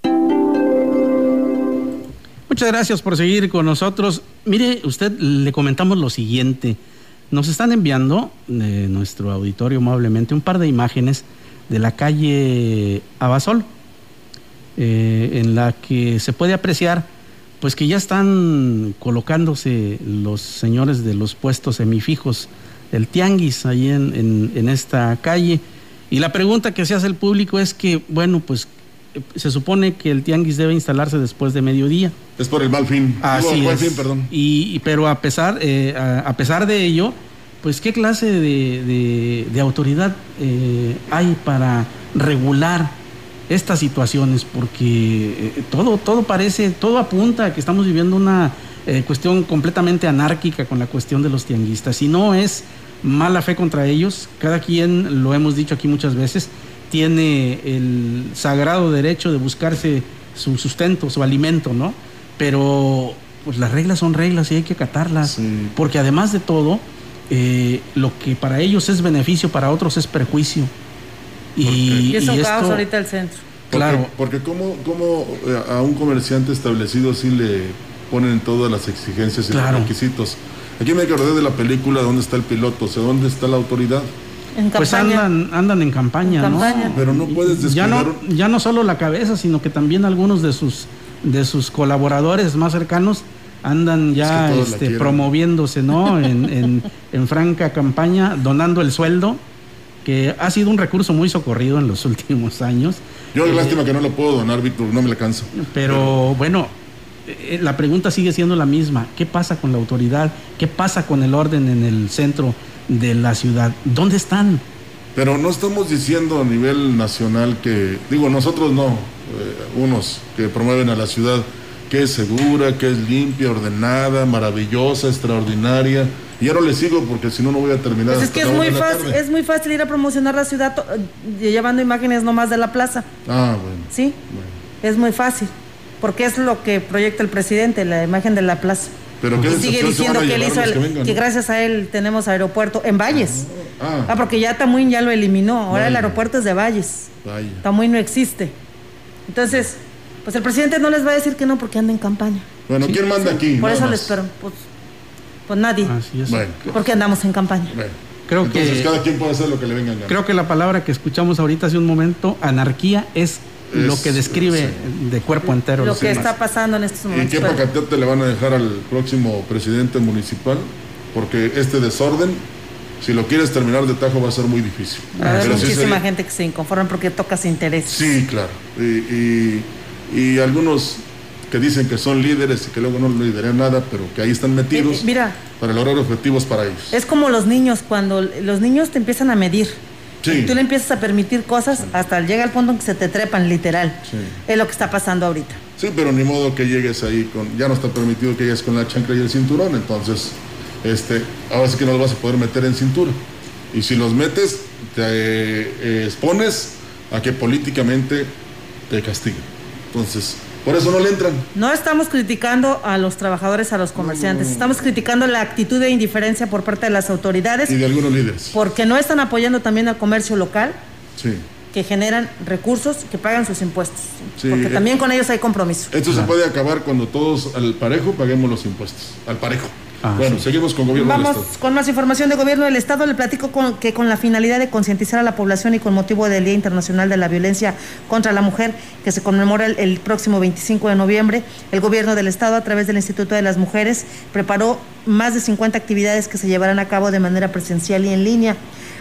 Muchas gracias por seguir con nosotros. Mire, usted le comentamos lo siguiente. Nos están enviando de nuestro auditorio amablemente un par de imágenes de la calle Abasol, eh, en la que se puede apreciar pues que ya están colocándose los señores de los puestos semifijos del tianguis ahí en, en, en esta calle. Y la pregunta que se hace el público es que, bueno, pues se supone que el tianguis debe instalarse después de mediodía. Es por el mal fin. Así Digo, es. fin, perdón. Y, pero a pesar, eh, a, a pesar de ello, pues qué clase de, de- de autoridad eh, hay para regular estas situaciones, porque eh, todo, todo parece, todo apunta a que estamos viviendo una cuestión completamente anárquica con la cuestión de los tianguistas. Y no es mala fe contra ellos, cada quien, lo hemos dicho aquí muchas veces, tiene el sagrado derecho de buscarse su sustento, su alimento, ¿no? Pero pues las reglas son reglas y hay que acatarlas, porque además de todo, eh, lo que para ellos es beneficio, para otros es perjuicio. Y, y es un caos ahorita el centro. Claro. Porque, como cómo, eh, a un comerciante establecido sí le ponen todas las exigencias y los requisitos. Aquí me acordé de la película ¿Dónde está el piloto? O sea, ¿dónde está la autoridad? En pues andan, andan en campaña, ¿no? Pero no puedes ya no, ya no solo la cabeza, sino que también algunos de sus, de sus colaboradores más cercanos andan ya este, promoviéndose, ¿no? en, en franca campaña, donando el sueldo que ha sido un recurso muy socorrido en los [laughs] últimos años. Yo eh, lástima que no lo puedo donar, Víctor, no me le canso. Pero, bueno, eh, la pregunta sigue siendo la misma. ¿Qué pasa con la autoridad? ¿Qué pasa con el orden en el centro de la ciudad? ¿Dónde están? Pero no estamos diciendo a nivel nacional que, digo, nosotros no, eh, unos que promueven a la ciudad, que es segura, que es limpia, ordenada, maravillosa, extraordinaria y ahora le sigo porque si no, no voy a terminar. Pues es que es muy, fácil, es muy fácil ir a promocionar la ciudad eh, llevando imágenes nomás de la plaza. Ah, bueno. Sí, es muy fácil. Porque es lo que proyecta el presidente, la imagen de la plaza. Pero ¿qué y sigue diciendo que él hizo que, gracias a él tenemos aeropuerto en Valles. Ah, ah. porque ya Tamuín ya lo eliminó. Ahora el aeropuerto es de Valles. Vaya. Tamuín no existe. Entonces, pues el presidente no les va a decir que no porque anda en campaña. Bueno, ¿quién manda aquí? Por eso les espero. Pues, pues nadie. Porque andamos en campaña. Creo Entonces que, cada quien puede hacer lo que le venga Creo que la palabra que escuchamos ahorita hace un momento, anarquía, es, lo que describe de cuerpo entero. Lo que está pasando en estos momentos. ¿Y qué paquete le van a dejar al próximo presidente municipal? Porque este desorden, si lo quieres terminar de tajo, va a ser muy difícil. Hay muchísima gente que se inconforma porque tocas intereses. Sí, claro. y, y algunos que dicen que son líderes y que luego no lideran nada, pero que ahí están metidos eh, mira, para lograr objetivos para ellos. Es como los niños, cuando los niños te empiezan a medir. Y tú le empiezas a permitir cosas hasta llega el punto en que se te trepan, literal. Es lo que está pasando ahorita. Sí, pero ni modo que llegues ahí con. Ya no está permitido que llegues con la chancla y el cinturón, entonces, este, ahora sí que no los vas a poder meter en cintura. Y si los metes, te eh, expones a que políticamente te castiguen. Entonces, por eso no le entran. No estamos criticando a los trabajadores, a los comerciantes. Estamos criticando la actitud de indiferencia por parte de las autoridades. Y de algunos líderes. Porque no están apoyando también al comercio local. Sí. Que generan recursos, que pagan sus impuestos. porque eh, también con ellos hay compromiso. Esto se puede acabar cuando todos al parejo paguemos los impuestos. Al parejo. Ah, bueno, seguimos con gobierno Vamos del Estado. con más información de gobierno del Estado. Le platico que con la finalidad de concientizar a la población y con motivo del Día Internacional de la Violencia contra la Mujer, que se conmemora el, próximo 25 de noviembre, el gobierno del Estado, a través del Instituto de las Mujeres, preparó más de 50 actividades que se llevarán a cabo de manera presencial y en línea.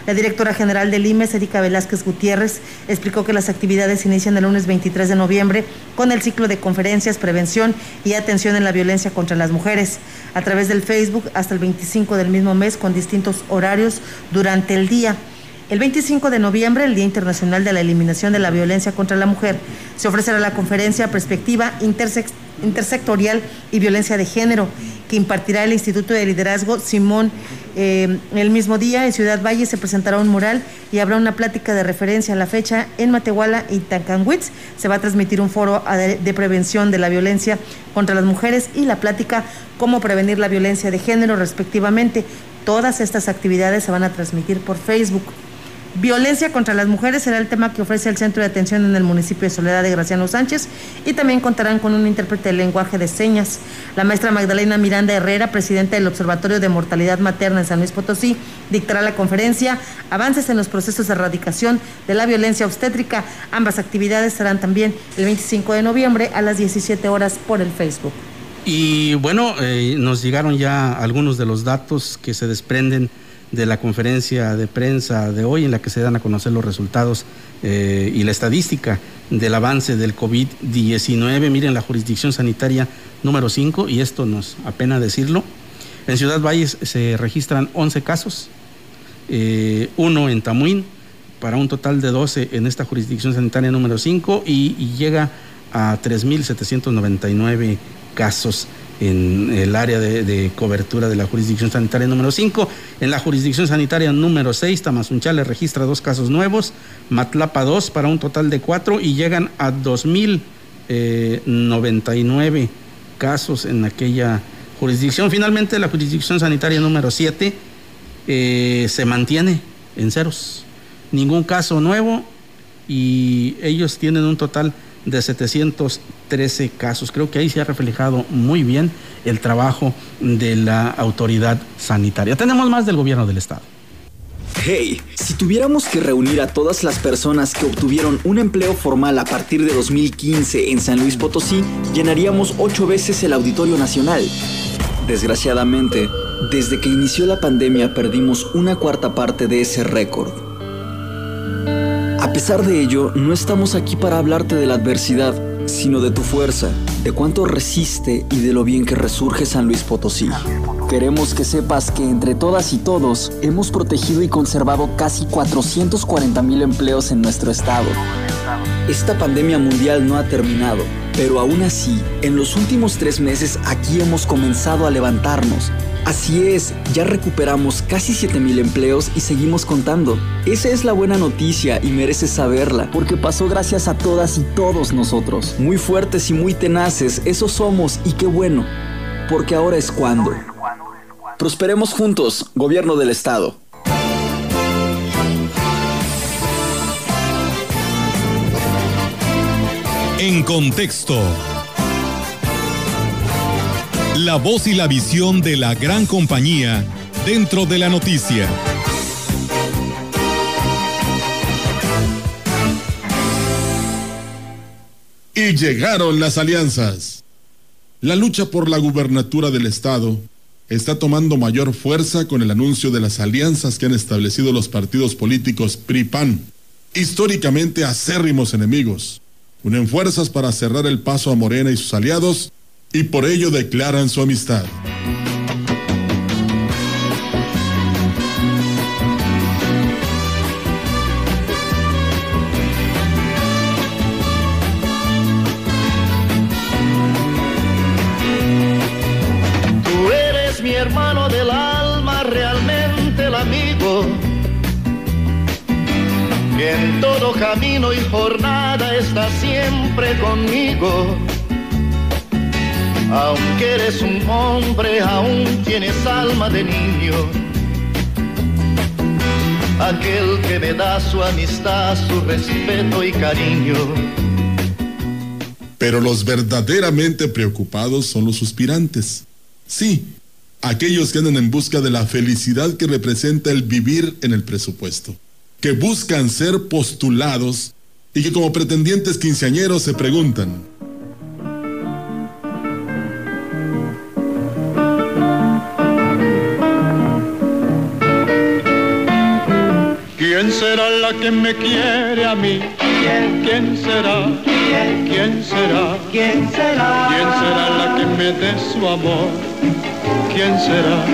La directora general del IMES, Erika Velázquez Gutiérrez, explicó que las actividades inician el lunes 23 de noviembre con el ciclo de conferencias, prevención y atención en la violencia contra las mujeres a través del Facebook hasta el 25 del mismo mes con distintos horarios durante el día. El 25 de noviembre, el Día Internacional de la Eliminación de la Violencia contra la Mujer, se ofrecerá la conferencia Perspectiva Intersectorial y Violencia de Género, que impartirá el Instituto de Liderazgo Simón. Eh, el mismo día, en Ciudad Valle, se presentará un mural y habrá una plática de referencia a la fecha en Matehuala y Tancanwitz. Se va a transmitir un foro de prevención de la violencia contra las mujeres y la plática Cómo prevenir la violencia de género, respectivamente. Todas estas actividades se van a transmitir por Facebook. Violencia contra las mujeres será el tema que ofrece el Centro de Atención en el municipio de Soledad de Graciano Sánchez y también contarán con un intérprete de lenguaje de señas. La maestra Magdalena Miranda Herrera, presidenta del Observatorio de Mortalidad Materna en San Luis Potosí, dictará la conferencia Avances en los procesos de erradicación de la violencia obstétrica. Ambas actividades serán también el 25 de noviembre a las 17 horas por el Facebook. Y bueno, eh, nos llegaron ya algunos de los datos que se desprenden de la conferencia de prensa de hoy en la que se dan a conocer los resultados eh, y la estadística del avance del COVID-19. Miren la jurisdicción sanitaria número 5 y esto nos apena decirlo. En Ciudad Valles se registran 11 casos, eh, uno en Tamuín, para un total de 12 en esta jurisdicción sanitaria número 5 y, llega a 3.799 casos en el área de, cobertura de la jurisdicción sanitaria número 5. En la jurisdicción sanitaria número 6, Tamazunchale registra dos casos nuevos, Matlapa dos para un total de cuatro y llegan a 2.099 casos en aquella jurisdicción. Finalmente, la jurisdicción sanitaria número 7 eh, se mantiene en ceros. Ningún caso nuevo y ellos tienen un total 713 casos. Creo que ahí se ha reflejado muy bien el trabajo de la autoridad sanitaria. Tenemos más del gobierno del estado. Hey, si tuviéramos que reunir a todas las personas que obtuvieron un empleo formal a partir de 2015 en San Luis Potosí, llenaríamos ocho veces el Auditorio Nacional. Desgraciadamente, desde que inició la pandemia perdimos una cuarta parte de ese récord. A pesar de ello, no estamos aquí para hablarte de la adversidad, sino de tu fuerza, de cuánto resiste y de lo bien que resurge San Luis Potosí. Queremos que sepas que entre todas y todos hemos protegido y conservado casi 440 mil empleos en nuestro estado. Esta pandemia mundial no ha terminado, pero aún así, en los últimos tres meses aquí hemos comenzado a levantarnos Así es, ya recuperamos casi 7.000 empleos y seguimos contando. Esa es la buena noticia y mereces saberla, porque pasó gracias a todas y todos nosotros. Muy fuertes y muy tenaces, eso somos y qué bueno, porque ahora es cuando. Prosperemos juntos, gobierno del Estado. En contexto. La voz y la visión de la gran compañía dentro de la noticia. Y llegaron las alianzas. La lucha por la gubernatura del Estado está tomando mayor fuerza con el anuncio de las alianzas que han establecido los partidos políticos PRI-PAN, históricamente acérrimos enemigos. Unen fuerzas para cerrar el paso a Morena y sus aliados y por ello declaran su amistad. Tú eres mi hermano del alma, realmente el amigo, que en todo camino y jornada está siempre conmigo aunque eres un hombre, aún tienes alma de niño. Aquel que me da su amistad, su respeto y cariño. Pero los verdaderamente preocupados son los suspirantes. Sí, aquellos que andan en busca de la felicidad que representa el vivir en el presupuesto, que buscan ser postulados y que como pretendientes quinceañeros se preguntan, ¿Quién será la que me quiere a mí? ¿Quién, ¿Quién será? ¿Quién? ¿Quién será? ¿Quién será? ¿Quién será la que me dé su amor? ¿Quién será?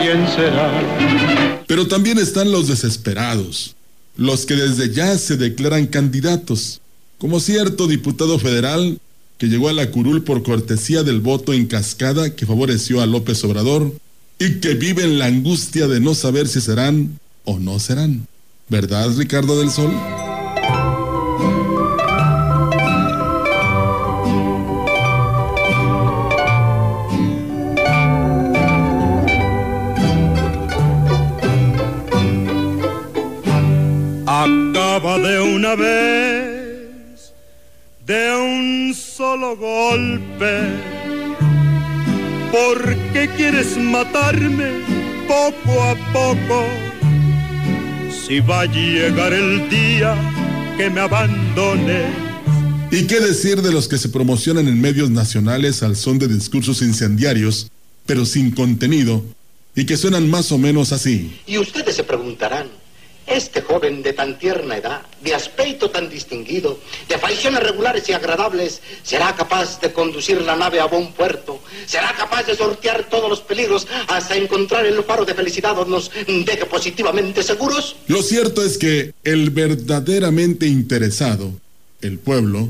¿Quién será? Pero también están los desesperados, los que desde ya se declaran candidatos, como cierto diputado federal que llegó a la curul por cortesía del voto en cascada que favoreció a López Obrador y que vive en la angustia de no saber si serán o no serán. ¿Verdad, Ricardo del Sol? Acaba de una vez, de un solo golpe. ¿Por qué quieres matarme poco a poco? Si va a llegar el día que me abandone. ¿Y qué decir de los que se promocionan en medios nacionales al son de discursos incendiarios, pero sin contenido, y que suenan más o menos así? Y ustedes se preguntarán, Este joven de tan tierna edad, de aspecto tan distinguido, de facciones regulares y agradables, será capaz de conducir la nave a buen puerto, será capaz de sortear todos los peligros hasta encontrar el faro de felicidad donde nos deje positivamente seguros. Lo cierto es que el verdaderamente interesado, el pueblo,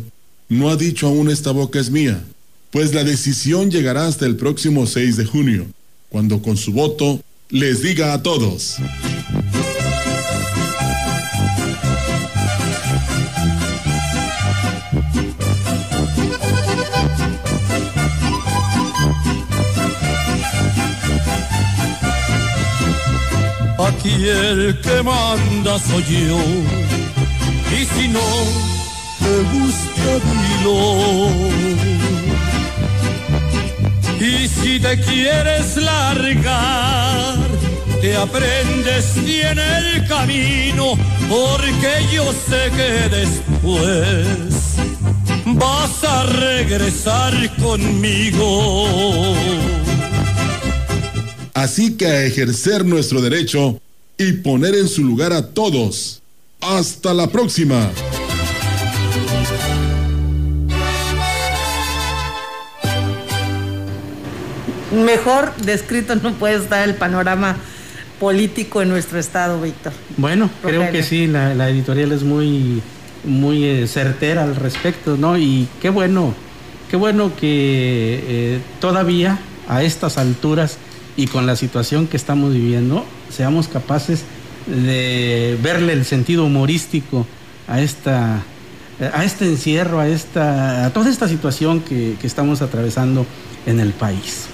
no ha dicho aún esta boca es mía, pues la decisión llegará hasta el próximo 6 de junio, cuando con su voto les diga a todos. Aquí el que manda soy yo. Y si no te gusta, dilo. Y si te quieres largar, te aprendes bien el camino, porque yo sé que después vas a regresar conmigo. Así que a ejercer nuestro derecho y poner en su lugar a todos. Hasta la próxima. Mejor descrito no puede estar el panorama político en nuestro estado, Víctor. Bueno, creo que sí, la, editorial es muy, muy eh, certera al respecto, ¿no? Y qué bueno, qué bueno que eh, todavía a estas alturas y con la situación que estamos viviendo, seamos capaces de verle el sentido humorístico a esta a este encierro, a esta a toda esta situación que, estamos atravesando en el país.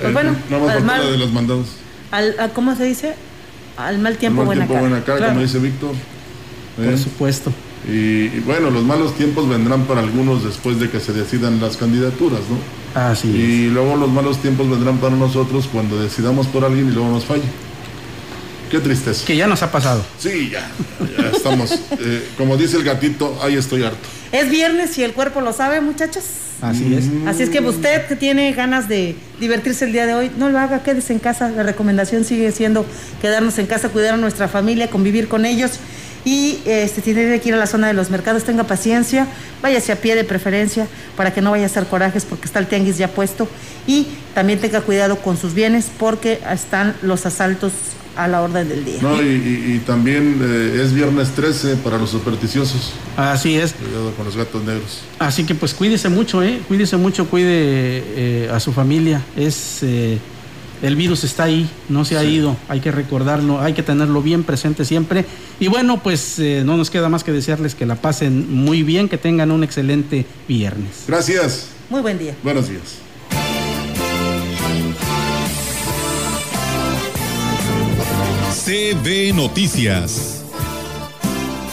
Pues bueno, al mal, de los mandados. Al, ¿Cómo se dice? Al mal tiempo, al mal buena tiempo, cara. Buena cara como dice Víctor. Por supuesto. Y, bueno, los malos tiempos vendrán para algunos después de que se decidan las candidaturas, ¿no? Así y luego los malos tiempos vendrán para nosotros cuando decidamos por alguien y luego nos falle. Qué tristeza. Que ya nos ha pasado. Sí, ya. Ya estamos. Eh, como dice el gatito, ahí estoy harto. Es viernes y el cuerpo lo sabe, muchachos. Así es. Así es que usted que tiene ganas de divertirse el día de hoy, no lo haga, quédese en casa. La recomendación sigue siendo quedarnos en casa, cuidar a nuestra familia, convivir con ellos y este, tiene que ir a la zona de los mercados, tenga paciencia, váyase a pie de preferencia para que no vaya a hacer corajes porque está el tianguis ya puesto y también tenga cuidado con sus bienes porque están los asaltos a la orden del día. No, y, también eh, es viernes 13 para los supersticiosos. Así es. Cuidado con los gatos negros. Así que pues cuídese mucho, ¿eh? Cuídese mucho, cuide eh, a su familia. Es eh, el virus está ahí, no se ha ido, hay que recordarlo, hay que tenerlo bien presente siempre. Y bueno, pues eh, no nos queda más que desearles que la pasen muy bien, que tengan un excelente viernes. Gracias. Muy buen día. Buenos días. CB Noticias.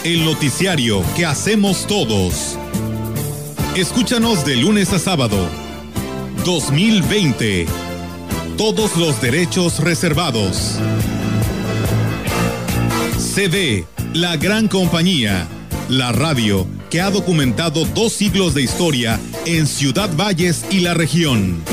El noticiario que hacemos todos. Escúchanos de lunes a sábado. 2020 todos los derechos reservados. CD, la gran compañía, la radio que ha documentado dos siglos de historia en Ciudad Valles y la región.